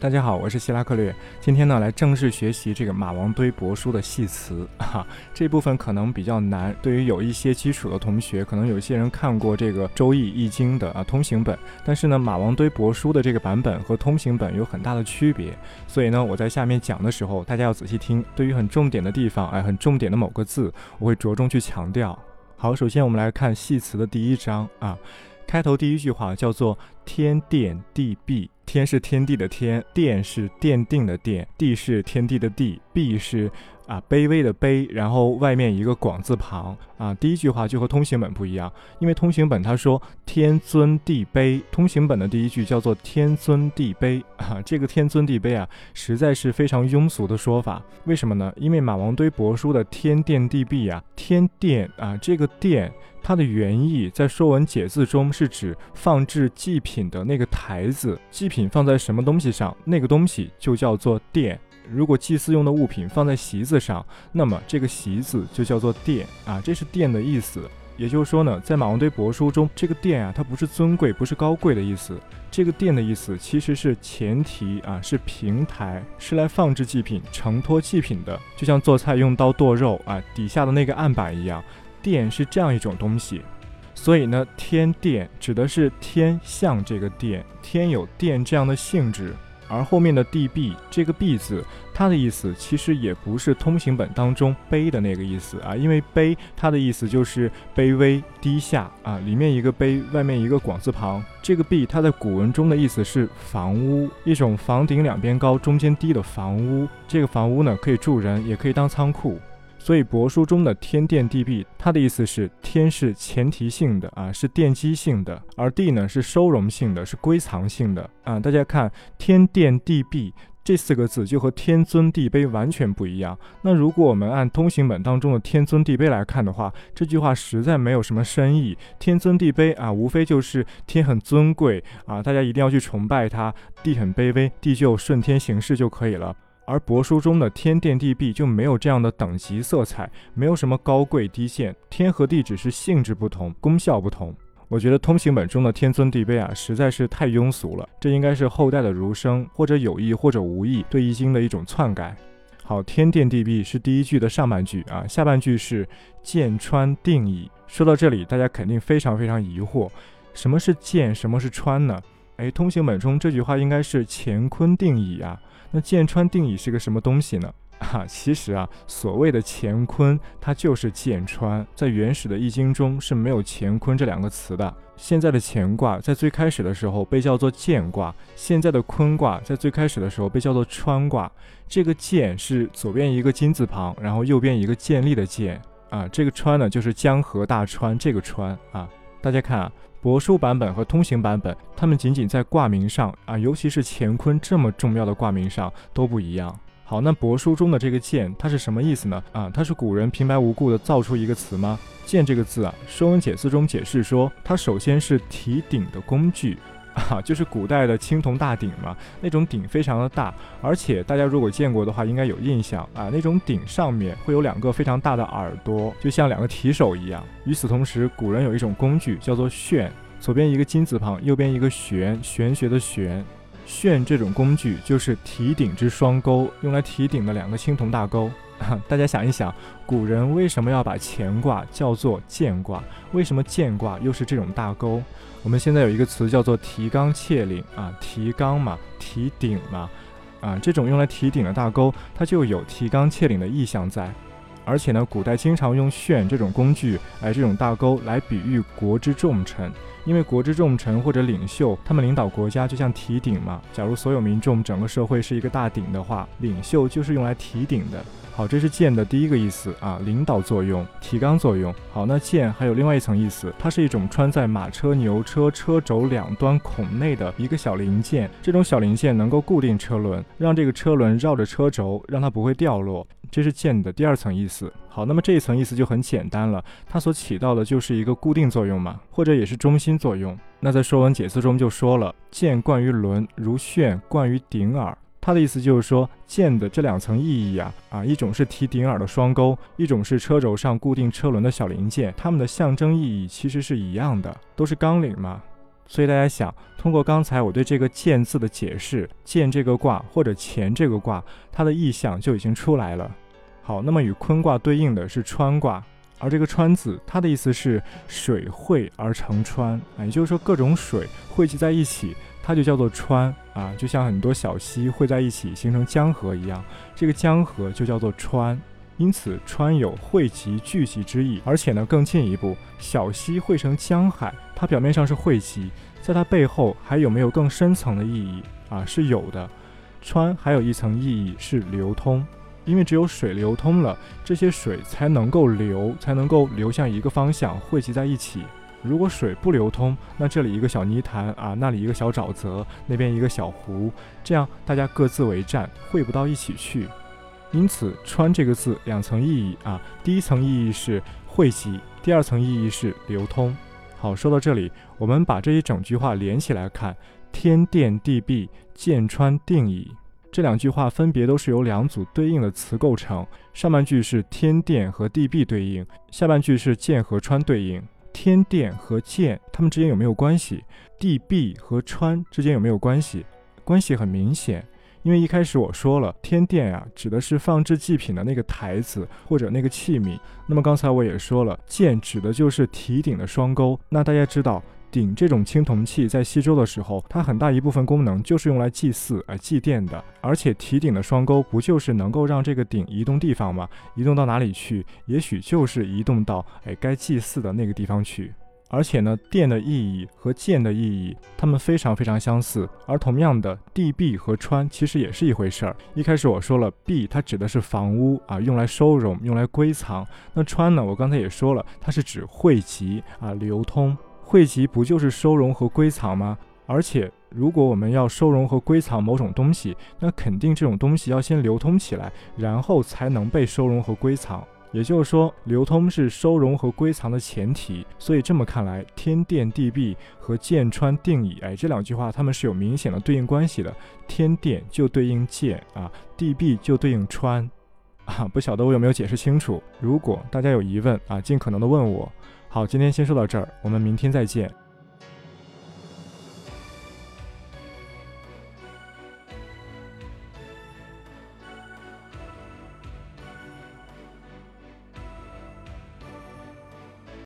大家好，我是希拉克略。今天呢，来正式学习这个马王堆帛书的系辞啊。这部分可能比较难，对于有一些基础的同学，可能有些人看过这个《周易》《易经》的啊通行本，但是呢，马王堆帛书的这个版本和通行本有很大的区别。所以呢，我在下面讲的时候，大家要仔细听。对于很重点的地方，哎，很重点的某个字，我会着重去强调。好，首先我们来看系辞的第一章啊，开头第一句话叫做“天奠地蔽”。天是天地的天，奠是奠定的奠，地是天地的地，蔽是啊卑微的卑，然后外面一个广字旁啊。第一句话就和通行本不一样，因为通行本他说天尊地卑，通行本的第一句叫做天尊地卑啊。这个天尊地卑啊，实在是非常庸俗的说法。为什么呢？因为马王堆帛书的天殿地壁啊，天殿啊，这个殿。它的原意在《说文解字》中是指放置祭品的那个台子，祭品放在什么东西上，那个东西就叫做殿。如果祭祀用的物品放在席子上，那么这个席子就叫做殿啊，这是殿的意思。也就是说呢，在马王堆帛书中，这个殿啊，它不是尊贵，不是高贵的意思。这个殿的意思其实是前提啊，是平台，是来放置祭品、承托祭品的，就像做菜用刀剁肉啊，底下的那个案板一样。殿是这样一种东西，所以呢，天殿指的是天像这个殿，天有殿这样的性质。而后面的地壁这个壁字，它的意思其实也不是通行本当中卑的那个意思啊，因为卑它的意思就是卑微低下啊，里面一个卑，外面一个广字旁。这个壁它在古文中的意思是房屋，一种房顶两边高、中间低的房屋。这个房屋呢，可以住人，也可以当仓库。所以帛书中的天奠地蔽，它的意思是天是前提性的啊，是奠基性的，而地呢是收容性的，是归藏性的啊。大家看天奠地蔽这四个字，就和天尊地卑完全不一样。那如果我们按通行本当中的天尊地卑来看的话，这句话实在没有什么深意。天尊地卑啊，无非就是天很尊贵啊，大家一定要去崇拜它；地很卑微，地就顺天行事就可以了。而帛书中的天殿地壁就没有这样的等级色彩，没有什么高贵低贱，天和地只是性质不同，功效不同。我觉得通行本中的天尊地卑啊，实在是太庸俗了。这应该是后代的儒生或者有意或者无意对易经的一种篡改。好，天殿地壁是第一句的上半句啊，下半句是剑穿定矣。说到这里，大家肯定非常非常疑惑，什么是剑，什么是穿呢？哎，通行本中这句话应该是乾坤定矣啊。那剑川定矣是个什么东西呢？啊，其实啊，所谓的乾坤，它就是剑川。在原始的易经中是没有乾坤这两个词的。现在的乾卦在最开始的时候被叫做剑卦，现在的坤卦在最开始的时候被叫做川卦。这个剑是左边一个金字旁，然后右边一个建立的建啊。这个川呢，就是江河大川这个川啊。大家看啊。帛书版本和通行版本，它们仅仅在挂名上啊，尤其是乾坤这么重要的挂名上都不一样。好，那帛书中的这个“剑”，它是什么意思呢？啊，它是古人平白无故的造出一个词吗？“剑”这个字啊，《说文解字》中解释说，它首先是提鼎的工具。啊，就是古代的青铜大鼎嘛，那种鼎非常的大，而且大家如果见过的话，应该有印象啊。那种鼎上面会有两个非常大的耳朵，就像两个提手一样。与此同时，古人有一种工具叫做旋，左边一个金字旁，右边一个玄，玄学的玄。旋这种工具就是提鼎之双钩，用来提鼎的两个青铜大钩。大家想一想，古人为什么要把乾卦叫做剑卦？为什么剑卦又是这种大钩？我们现在有一个词叫做提纲挈领啊，提纲嘛，提顶嘛，啊，这种用来提顶的大钩，它就有提纲挈领的意象在。而且呢，古代经常用炫这种工具，哎，这种大钩来比喻国之重臣，因为国之重臣或者领袖，他们领导国家就像提鼎嘛。假如所有民众整个社会是一个大鼎的话，领袖就是用来提鼎的。好，这是剑的第一个意思啊，领导作用、提纲作用。好，那剑还有另外一层意思，它是一种穿在马车、牛车车轴两端孔内的一个小零件。这种小零件能够固定车轮，让这个车轮绕着车轴，让它不会掉落。这是剑的第二层意思。好，那么这一层意思就很简单了，它所起到的就是一个固定作用嘛，或者也是中心作用。那在《说文解字》中就说了：“剑贯于轮，如旋贯于鼎耳。”他的意思就是说，剑的这两层意义啊，啊，一种是提顶耳的双钩，一种是车轴上固定车轮的小零件，它们的象征意义其实是一样的，都是纲领嘛。所以大家想，通过刚才我对这个“见”字的解释，“见”这个卦或者“乾”这个卦，它的意象就已经出来了。好，那么与坤卦对应的是川卦，而这个“川”字，它的意思是水汇而成川啊，也就是说各种水汇集在一起，它就叫做川啊，就像很多小溪汇在一起形成江河一样，这个江河就叫做川。因此，川有汇集、聚集之意，而且呢，更进一步，小溪汇成江海，它表面上是汇集，在它背后还有没有更深层的意义啊？是有的。川还有一层意义是流通，因为只有水流通了，这些水才能够流，才能够流向一个方向，汇集在一起。如果水不流通，那这里一个小泥潭啊，那里一个小沼泽，那边一个小湖，这样大家各自为战，汇不到一起去。因此，“川”这个字两层意义啊，第一层意义是汇集，第二层意义是流通。好，说到这里，我们把这一整句话连起来看：“天电地闭，剑川定矣。”这两句话分别都是由两组对应的词构成，上半句是天电和地闭对应，下半句是剑和川对应。天电和剑，它们之间有没有关系？地闭和川之间有没有关系？关系很明显。因为一开始我说了，天殿呀，指的是放置祭品的那个台子或者那个器皿。那么刚才我也说了，剑指的就是提鼎的双钩。那大家知道，鼎这种青铜器在西周的时候，它很大一部分功能就是用来祭祀、哎祭奠的。而且提鼎的双钩不就是能够让这个鼎移动地方吗？移动到哪里去？也许就是移动到哎该祭祀的那个地方去。而且呢，殿的意义和剑的意义，它们非常非常相似。而同样的，地壁和川其实也是一回事儿。一开始我说了，壁它指的是房屋啊，用来收容、用来归藏。那川呢，我刚才也说了，它是指汇集啊、流通。汇集不就是收容和归藏吗？而且，如果我们要收容和归藏某种东西，那肯定这种东西要先流通起来，然后才能被收容和归藏。也就是说，流通是收容和归藏的前提，所以这么看来，天电地闭和剑川定矣，哎，这两句话它们是有明显的对应关系的。天电就对应剑啊，地闭就对应川，啊，不晓得我有没有解释清楚？如果大家有疑问啊，尽可能的问我。好，今天先说到这儿，我们明天再见。